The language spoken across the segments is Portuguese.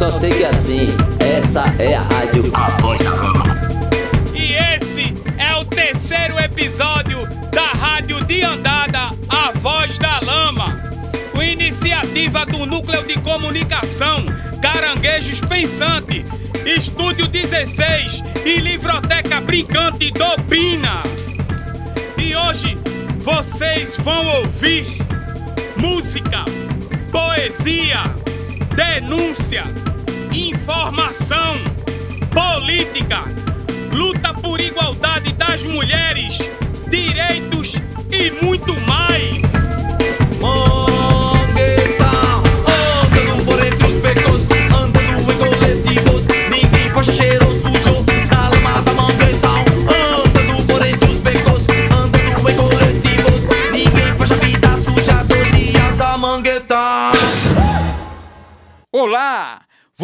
Só sei que assim, essa é a rádio A Voz da Lama. E esse é o terceiro episódio da Rádio de Andada, A Voz da Lama. Uma iniciativa do Núcleo de Comunicação Caranguejos Pensante, Estúdio 16 e Livroteca Brincante do Pina. E hoje vocês vão ouvir música, poesia, denúncia, informação, política, luta por igualdade das mulheres, direitos e muito mais.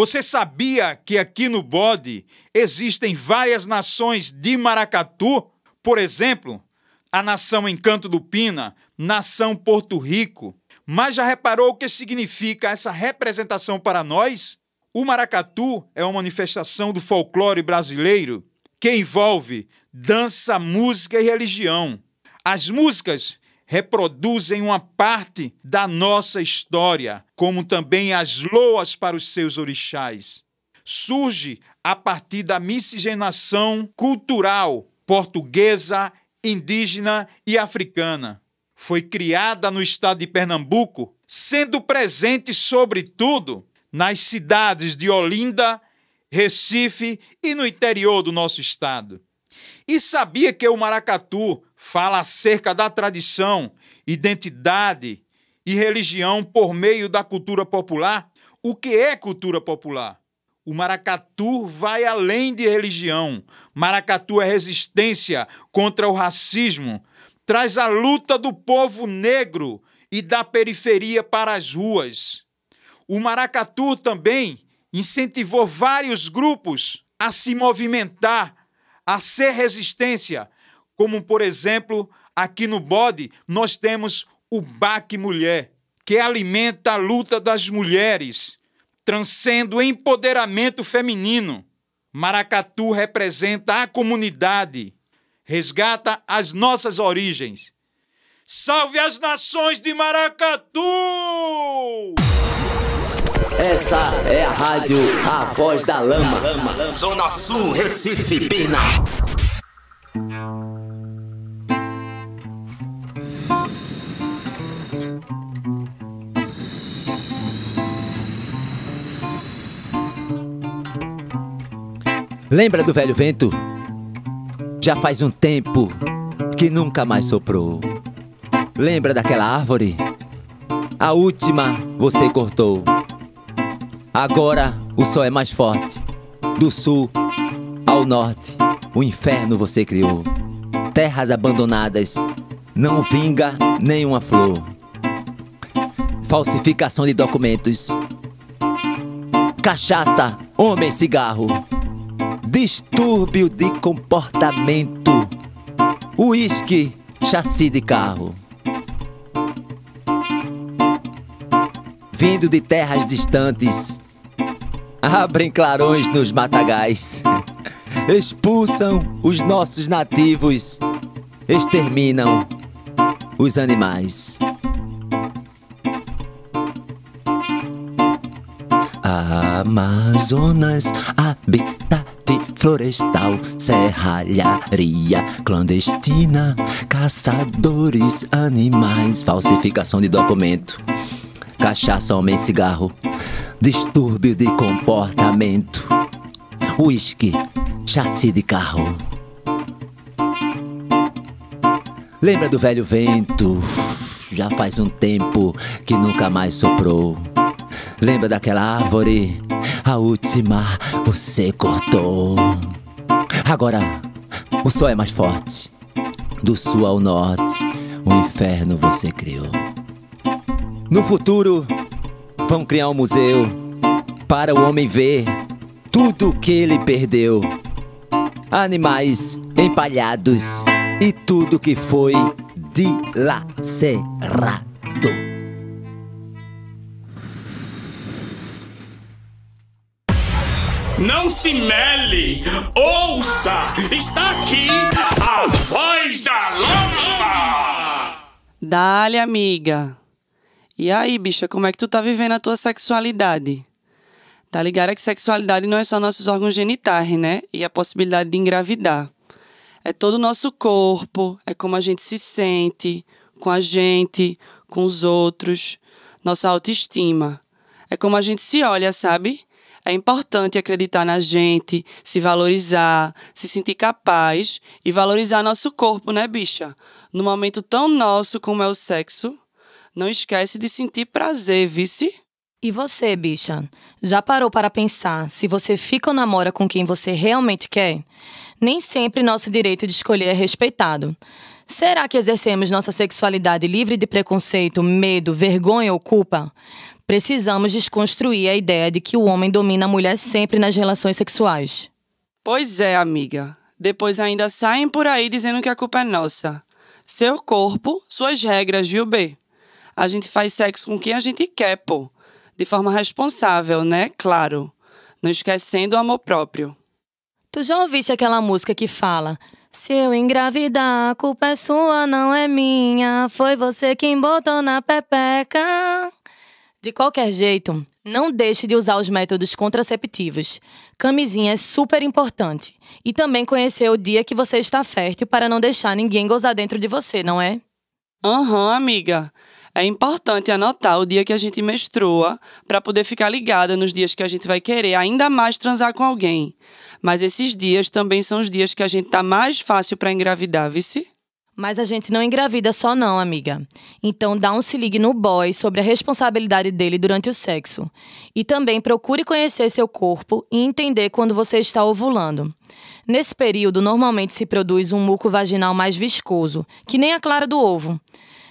Você sabia que aqui no Bode existem várias nações de maracatu? Por exemplo, a nação Encanto do Pina, nação Porto Rico. Mas já reparou o que significa essa representação para nós? O maracatu é uma manifestação do folclore brasileiro que envolve dança, música e religião. As músicas reproduzem uma parte da nossa história, como também as loas para os seus orixás. Surge a partir da miscigenação cultural portuguesa, indígena e africana. Foi criada no estado de Pernambuco, sendo presente, sobretudo, nas cidades de Olinda, Recife e no interior do nosso estado. E sabia que o maracatu fala acerca da tradição, identidade e religião por meio da cultura popular? O que é cultura popular? O maracatu vai além de religião. Maracatu é resistência contra o racismo, traz a luta do povo negro e da periferia para as ruas. O maracatu também incentivou vários grupos a se movimentar, a ser resistência, como por exemplo, aqui no Bode, nós temos o Baque Mulher, que alimenta a luta das mulheres, transcendo o empoderamento feminino. Maracatu representa a comunidade, resgata as nossas origens. Salve as nações de Maracatu! Essa é a rádio A Voz da Lama. Zona Sul, Recife, Pina. Lembra do velho vento? Já faz um tempo que nunca mais soprou. Lembra daquela árvore? A última você cortou. Agora o sol é mais forte. Do sul ao norte, o inferno você criou. Terras abandonadas, não vinga nenhuma flor. Falsificação de documentos. Cachaça, homem, cigarro. Distúrbio de comportamento. Uísque, chassi de carro. Vindo de terras distantes, abrem clarões nos matagais, expulsam os nossos nativos, exterminam os animais. Amazonas, florestal, serralharia clandestina, caçadores, animais, falsificação de documento, cachaça, homem, cigarro, distúrbio de comportamento, uísque, chassi de carro. Lembra do velho vento? Já faz um tempo que nunca mais soprou. Lembra daquela árvore? A última você cortou. Agora o sol é mais forte. Do sul ao norte, o inferno você criou. No futuro, vão criar um museu para o homem ver tudo que ele perdeu. Animais empalhados e tudo que foi dilacerado. Não se mele! Ouça! Está aqui a voz da lama! Dale, amiga. E aí, bicha, como é que tu tá vivendo a tua sexualidade? Tá ligada que sexualidade não é só nossos órgãos genitais, né? E a possibilidade de engravidar. É todo o nosso corpo, é como a gente se sente com a gente, com os outros, nossa autoestima. É como a gente se olha, sabe? É importante acreditar na gente, se valorizar, se sentir capaz e valorizar nosso corpo, né, bicha? No momento tão nosso como é o sexo, não esquece de sentir prazer, vice? E você, bicha? Já parou para pensar se você fica ou namora com quem você realmente quer? Nem sempre nosso direito de escolher é respeitado. Será que exercemos nossa sexualidade livre de preconceito, medo, vergonha ou culpa? Precisamos desconstruir a ideia de que o homem domina a mulher sempre nas relações sexuais. Pois é, amiga. Depois ainda saem por aí dizendo que a culpa é nossa. Seu corpo, suas regras, viu, B? A gente faz sexo com quem a gente quer, pô. De forma responsável, né? Claro. Não esquecendo o amor próprio. Tu já ouvisse aquela música que fala: Se eu engravidar, a culpa é sua, não é minha. Foi você quem botou na pepeca. De qualquer jeito, não deixe de usar os métodos contraceptivos. Camisinha é super importante. E também conhecer o dia que você está fértil para não deixar ninguém gozar dentro de você, não é? Aham, amiga. É importante anotar o dia que a gente menstrua para poder ficar ligada nos dias que a gente vai querer ainda mais transar com alguém. Mas esses dias também são os dias que a gente tá mais fácil para engravidar, vice? Mas a gente não engravida só não, amiga. Então dá um se ligue no boy sobre a responsabilidade dele durante o sexo. E também procure conhecer seu corpo e entender quando você está ovulando. Nesse período, normalmente se produz um muco vaginal mais viscoso, que nem a clara do ovo.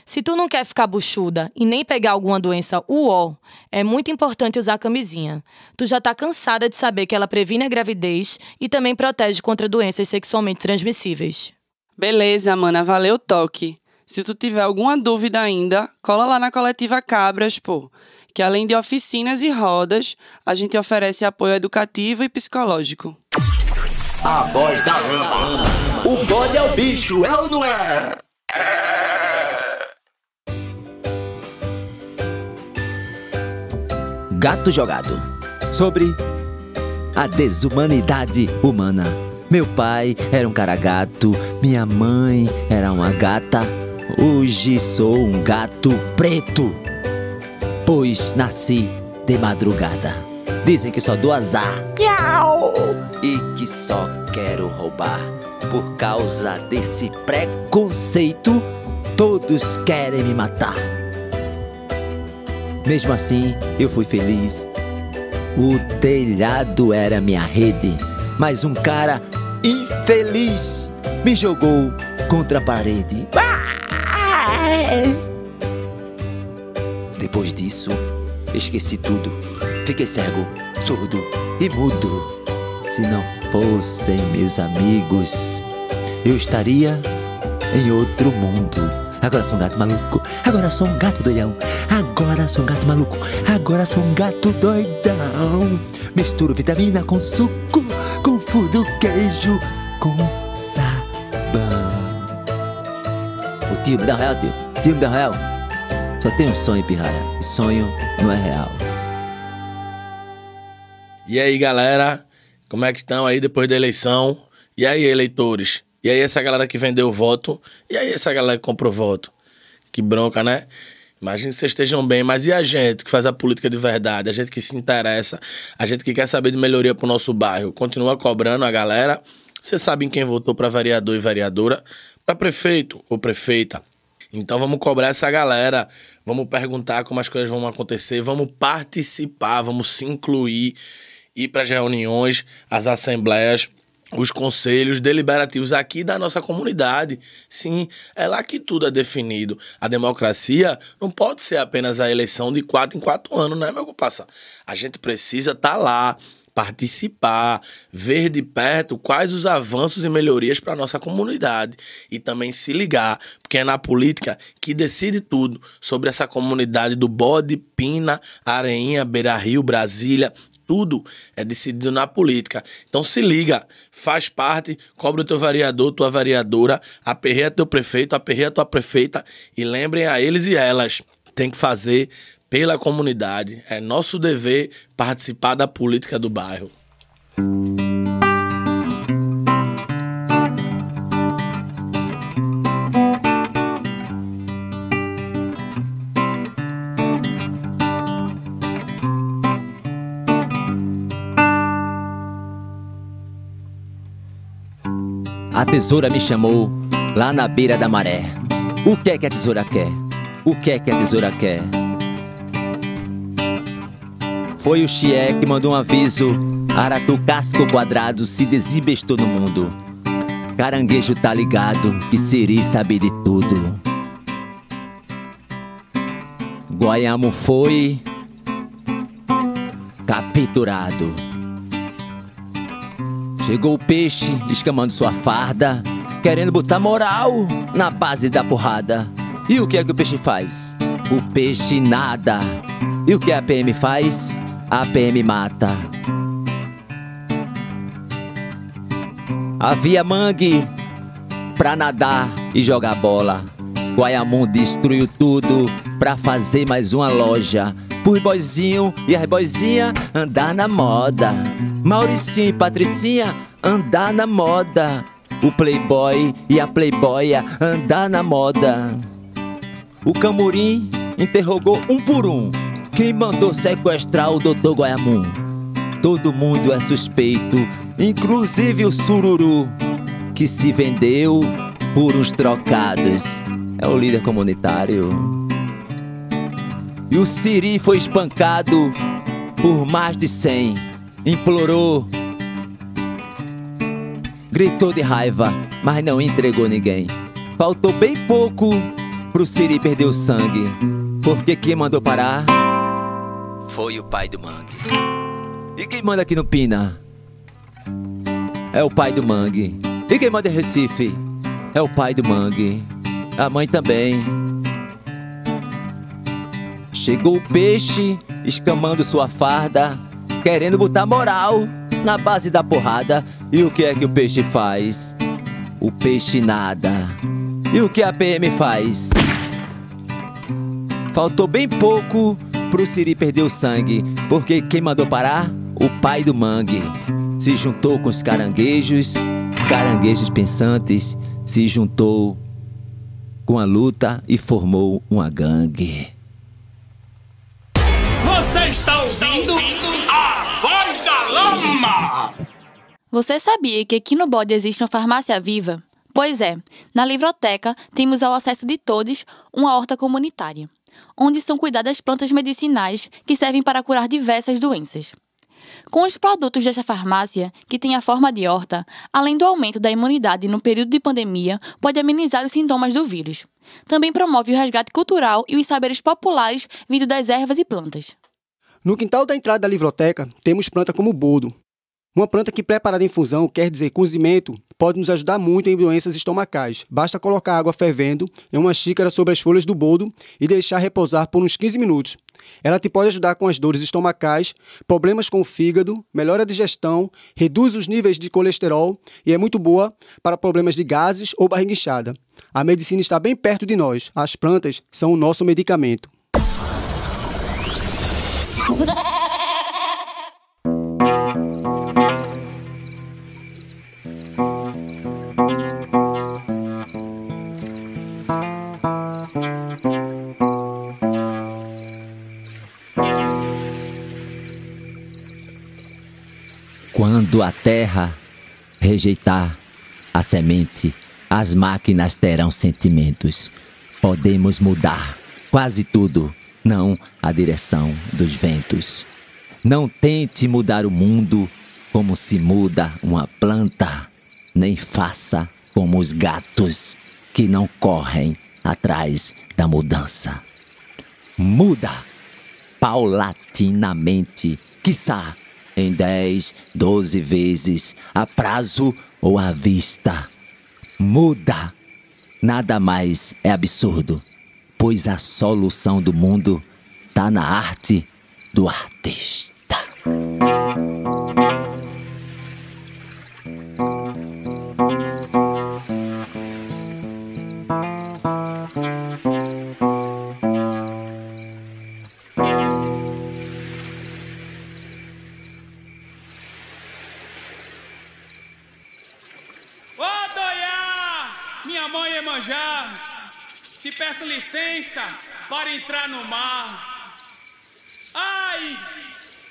Se tu não quer ficar buchuda e nem pegar alguma doença UO, é muito importante usar camisinha. Tu já tá cansada de saber que ela previne a gravidez e também protege contra doenças sexualmente transmissíveis. Beleza, mana, valeu o toque. Se tu tiver alguma dúvida ainda, cola lá na coletiva Cabras, pô. Que além de oficinas e rodas, a gente oferece apoio educativo e psicológico. A voz da lama. O bode é o bicho, é ou não é? Gato Jogado sobre a desumanidade humana. Meu pai era um cara gato, minha mãe era uma gata. Hoje sou um gato preto, pois nasci de madrugada. Dizem que só dou azar miau, e que só quero roubar. Por causa desse preconceito, todos querem me matar. Mesmo assim, eu fui feliz. O telhado era minha rede, mas um cara infeliz me jogou contra a parede. Depois disso, esqueci tudo. Fiquei cego, surdo e mudo. Se não fossem meus amigos, eu estaria em outro mundo. Agora sou um gato maluco, agora sou um gato doidão. Agora sou um gato maluco, agora sou um gato doidão. Misturo vitamina com suco, confundo queijo com sabão. O tio me dá real, tio. Tio me dá real. Só tem um sonho, pirraia. E sonho não é real. E aí, galera? Como é que estão aí depois da eleição? E aí, eleitores? E aí, essa galera que vendeu voto? E aí, essa galera que comprou voto? Que bronca, né? Imagina que vocês estejam bem, mas e a gente que faz a política de verdade? A gente que se interessa, a gente que quer saber de melhoria pro nosso bairro? Continua cobrando a galera? Vocês sabem quem votou para vereador e vereadora? Para prefeito ou prefeita? Então vamos cobrar essa galera, vamos perguntar como as coisas vão acontecer, vamos participar, vamos se incluir, ir para as reuniões, as assembleias, os conselhos deliberativos aqui da nossa comunidade. Sim, é lá que tudo é definido. A democracia não pode ser apenas a eleição de quatro em quatro anos, né, meu comparsa? A gente precisa estar tá lá, participar, ver de perto quais os avanços e melhorias para a nossa comunidade e também se ligar, porque é na política que decide tudo sobre essa comunidade do Bode, Pina, Areinha, Beira Rio, Brasília, tudo é decidido na política. Então se liga, faz parte, cobra o teu vereador, tua vereadora, aperreia teu prefeito, aperreia tua prefeita e lembrem a eles e elas, tem que fazer pela comunidade. É nosso dever participar da política do bairro. Tesoura me chamou lá na beira da maré. O que é que a tesoura quer? O que é que a tesoura quer? Foi o Xie que mandou um aviso. Aratu casco quadrado se desibestou no mundo. Caranguejo tá ligado que Siri sabe de tudo. Guayamo foi capturado. Chegou o peixe escamando sua farda, querendo botar moral na base da porrada. E o que é que o peixe faz? O peixe nada. E o que a PM faz? A PM mata. Havia mangue pra nadar e jogar bola. Guayamum destruiu tudo pra fazer mais uma loja. Por boizinho e as boizinha andar na moda. Mauricinho e Patricinha andar na moda. O playboy e a playboya andar na moda. O Camurim interrogou um por um quem mandou sequestrar o Dr. Guayamum. Todo mundo é suspeito, inclusive o Sururu, que se vendeu por uns trocados. É o líder comunitário. E o Siri foi espancado por mais de cem. Implorou. Gritou de raiva, mas não entregou ninguém. Faltou bem pouco pro Siri perder o sangue. Porque quem mandou parar foi o pai do Mangue. E quem manda aqui no Pina? É o pai do Mangue. E quem manda em Recife? É o pai do Mangue. A mãe também. Chegou o peixe, escamando sua farda, querendo botar moral na base da porrada. E o que é que o peixe faz? O peixe nada. E o que a PM faz? Faltou bem pouco pro Siri perder o sangue, porque quem mandou parar? O pai do mangue. Se juntou com os caranguejos, caranguejos pensantes, se juntou com a luta e formou uma gangue. Você está ouvindo a voz da lama? Você sabia que aqui no Bode existe uma farmácia viva? Pois é, na Livroteca temos ao acesso de todos uma horta comunitária, onde são cuidadas plantas medicinais que servem para curar diversas doenças. Com os produtos desta farmácia, que tem a forma de horta, além do aumento da imunidade no período de pandemia, pode amenizar os sintomas do vírus. Também promove o resgate cultural e os saberes populares vindo das ervas e plantas. No quintal da entrada da livroteca, temos planta como boldo. Uma planta que preparada em infusão, quer dizer cozimento, pode nos ajudar muito em doenças estomacais. Basta colocar água fervendo em uma xícara sobre as folhas do boldo e deixar repousar por uns 15 minutos. Ela te pode ajudar com as dores estomacais, problemas com o fígado, melhora a digestão, reduz os níveis de colesterol e é muito boa para problemas de gases ou barriga inchada. A medicina está bem perto de nós. As plantas são o nosso medicamento. terra rejeitar a semente, as máquinas terão sentimentos. Podemos mudar quase tudo, não a direção dos ventos. Não tente mudar o mundo como se muda uma planta, nem faça como os gatos que não correm atrás da mudança. Muda paulatinamente, quiçá em 10, 12 vezes, a prazo ou à vista. Muda. Nada mais é absurdo, pois a solução do mundo está na arte do artista. Minha mãe Emanjá, te peço licença para entrar no mar. Ai,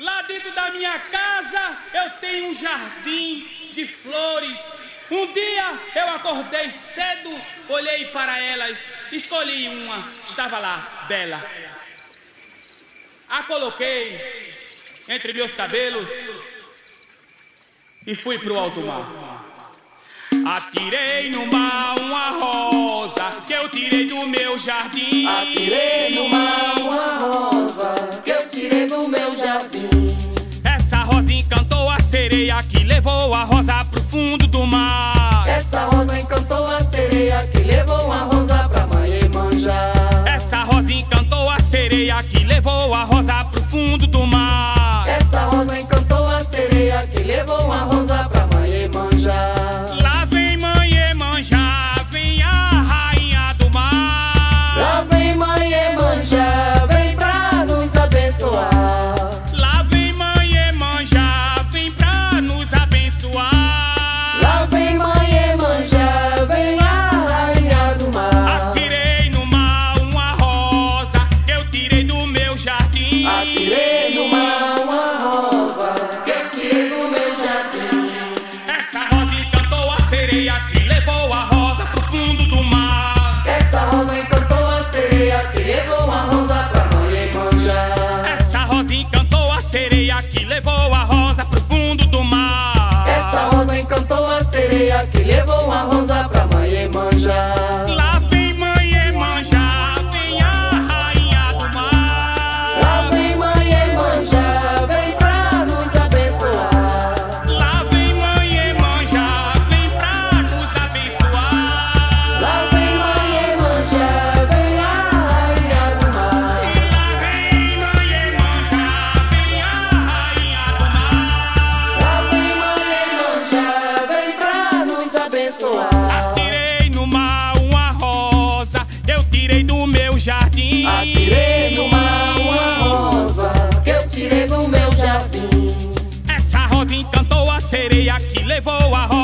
lá dentro da minha casa eu tenho um jardim de flores. Um dia eu acordei cedo, olhei para elas, escolhi uma, estava lá, bela. A coloquei entre meus cabelos e fui pro alto mar. Atirei no mar uma rosa que eu tirei do meu jardim. Atirei no mar uma rosa que eu tirei do meu jardim. Essa rosa encantou a sereia que levou a rosa pro fundo do mar.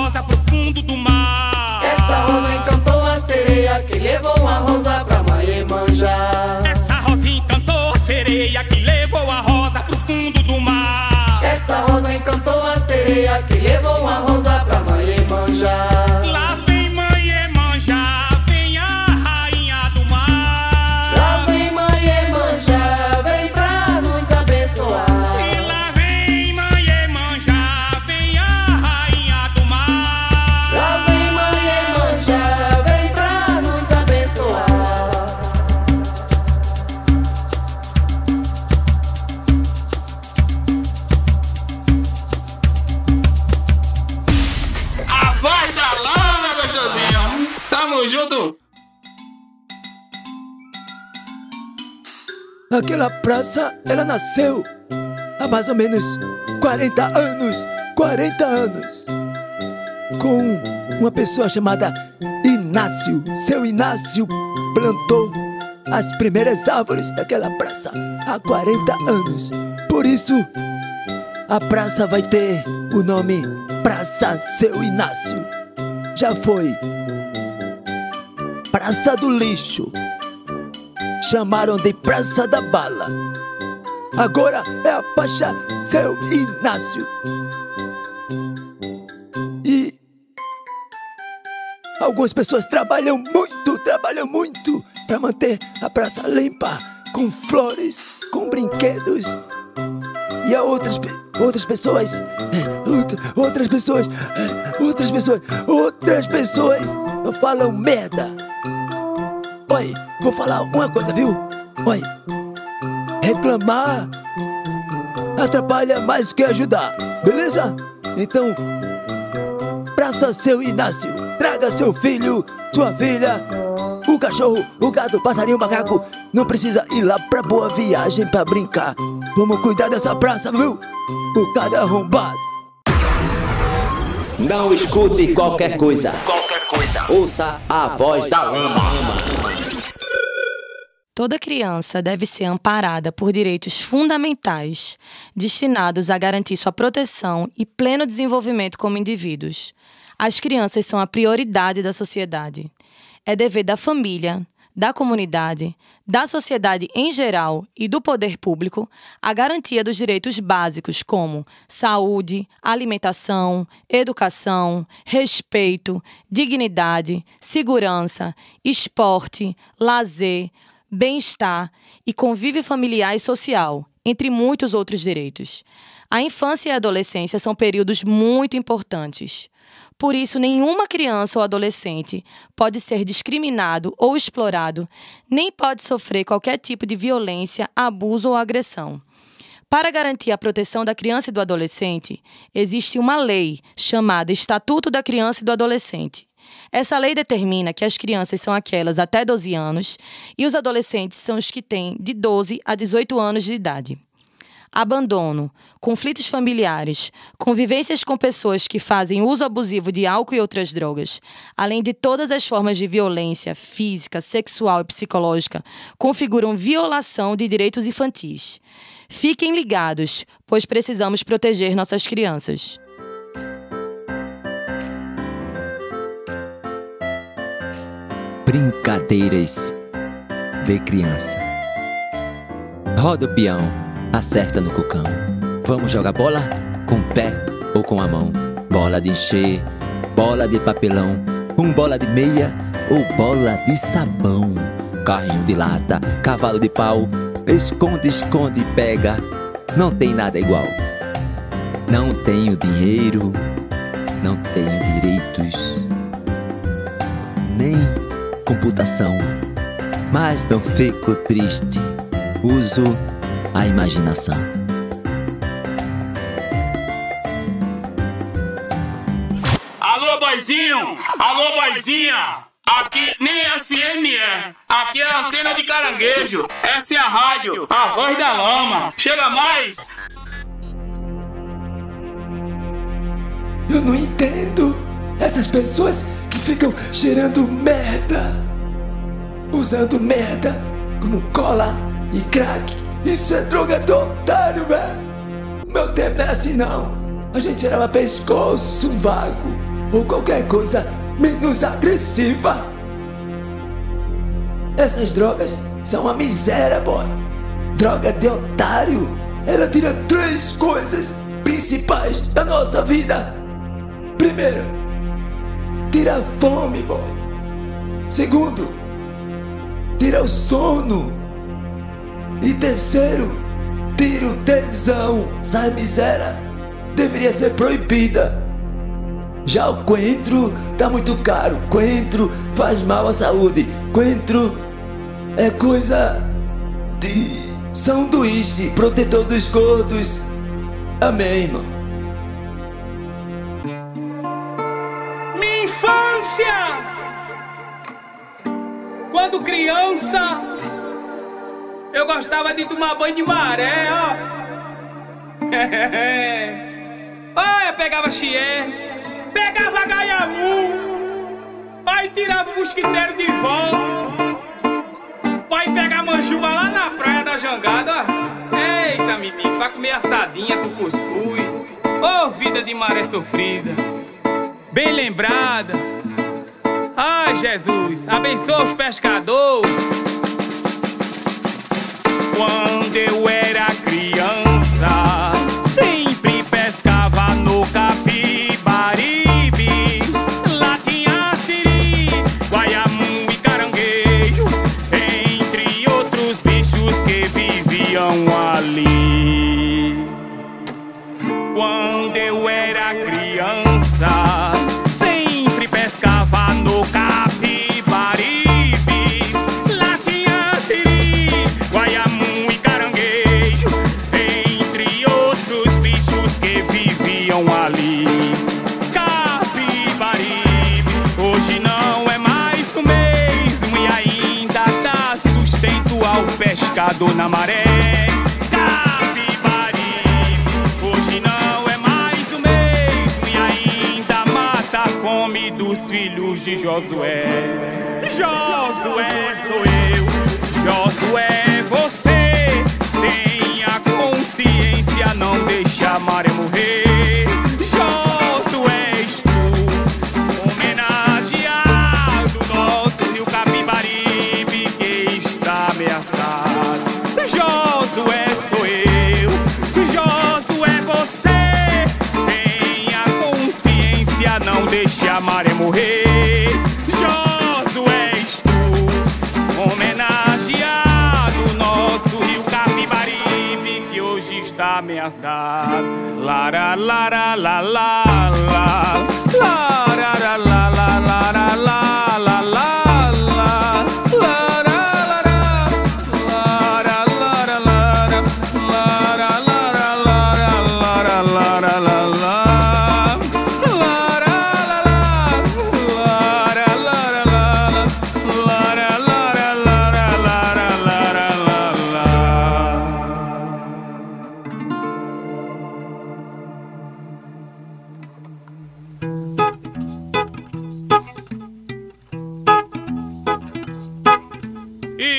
Rosa pro Aquela praça, ela nasceu há mais ou menos 40 anos. 40 anos. Com uma pessoa chamada Inácio. Seu Inácio plantou as primeiras árvores daquela praça há 40 anos. Por isso, a praça vai ter o nome Praça Seu Inácio. Já foi Praça do Lixo. Chamaram de Praça da Bala. Agora é a Pacha Seu Inácio. E algumas pessoas trabalham muito, trabalham muito para manter a praça limpa, com flores, com brinquedos. E há outras, pe- outras pessoas, eh, outra- outras pessoas, eh, outras pessoas, outras pessoas falam merda. Oi, vou falar uma coisa, viu? Oi, reclamar atrapalha mais que ajudar, beleza? Então, praça seu Inácio, traga seu filho, sua filha, o cachorro, o gato, o passarinho, o macaco. Não precisa ir lá pra boa viagem pra brincar. Vamos cuidar dessa praça, viu? por cada arrombado. Não escute qualquer coisa. Qualquer coisa. Ouça a voz da lama. Toda criança deve ser amparada por direitos fundamentais destinados a garantir sua proteção e pleno desenvolvimento como indivíduos. As crianças são a prioridade da sociedade. É dever da família, da comunidade, da sociedade em geral e do poder público a garantia dos direitos básicos como saúde, alimentação, educação, respeito, dignidade, segurança, esporte, lazer, bem-estar e convívio familiar e social, entre muitos outros direitos. A infância e a adolescência são períodos muito importantes. Por isso, nenhuma criança ou adolescente pode ser discriminado ou explorado, nem pode sofrer qualquer tipo de violência, abuso ou agressão. Para garantir a proteção da criança e do adolescente, existe uma lei chamada Estatuto da Criança e do Adolescente. Essa lei determina que as crianças são aquelas até 12 anos e os adolescentes são os que têm de 12 a 18 anos de idade. Abandono, conflitos familiares, convivências com pessoas que fazem uso abusivo de álcool e outras drogas, além de todas as formas de violência física, sexual e psicológica, configuram violação de direitos infantis. Fiquem ligados, pois precisamos proteger nossas crianças. Brincadeiras de criança. Roda o peão, acerta no cocão. Vamos jogar bola? Com o pé ou com a mão? Bola de encher, bola de papelão, um bola de meia ou bola de sabão. Carrinho de lata, cavalo de pau, esconde, esconde, pega. Não tem nada igual. Não tenho dinheiro, não tenho direitos, nem computação. Mas não fico triste, uso a imaginação. Alô, boizinho! Alô, boizinha! Aqui nem FM é. Aqui é a antena de caranguejo. Essa é a rádio, a voz da lama. Chega mais! Eu não entendo essas pessoas ficam cheirando merda, usando merda como cola e crack. Isso é droga do otário, velho. Meu tempo era assim não. A gente cheirava pescoço, vago ou qualquer coisa menos agressiva. Essas drogas são uma miséria, boy. Droga de otário. Ela tira três coisas principais da nossa vida. Primeiro, tira a fome, boy. Segundo, tira o sono. E terceiro, tira o tesão. Essa miséria deveria ser proibida. Já o coentro tá muito caro. Coentro faz mal à saúde. Coentro é coisa de sanduíche, protetor dos gordos. Amém, irmão. Infância! Quando criança, eu gostava de tomar banho de maré, ó. Olha, pegava chié, pegava gaiamu, aí tirava o mosquiteiro de volta. Pai pegar manjuba lá na praia da jangada. Eita, menino, pra comer assadinha com cuscuz. Ô, oh, vida de maré sofrida, bem lembrada. Ai, Jesus, abençoa os pescadores. Quando eu era virado na maré. Capibari, hoje não é mais o mesmo e ainda mata a fome dos filhos de Josué. Josué sou eu, Josué você. Tenha consciência, não deixe amarelo. Não deixe a maré morrer. Josué és tu, homenageado nosso rio Capibaribe que hoje está ameaçado. Lara, lara, la, la, la. La, la,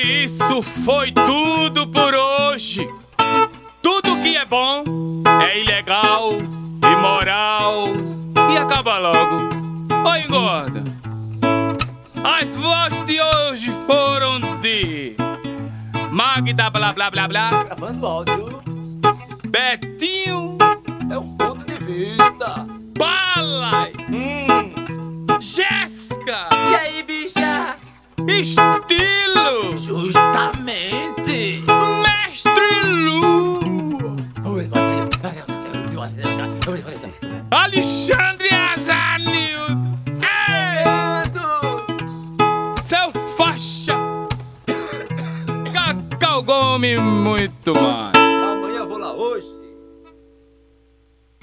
isso foi tudo por hoje. Tudo que é bom é ilegal, imoral e acaba logo. Oi, engorda. As vozes de hoje foram de Magda blá blá blá blá. Gravando áudio. Betinho. É um ponto de vista. Balai. Hum. Jéssica. E aí, bicha? Estilo. Justamente. Mestre Lu. Alexandre Azanildo. Seu faixa. Cacau Gomes, muito mais.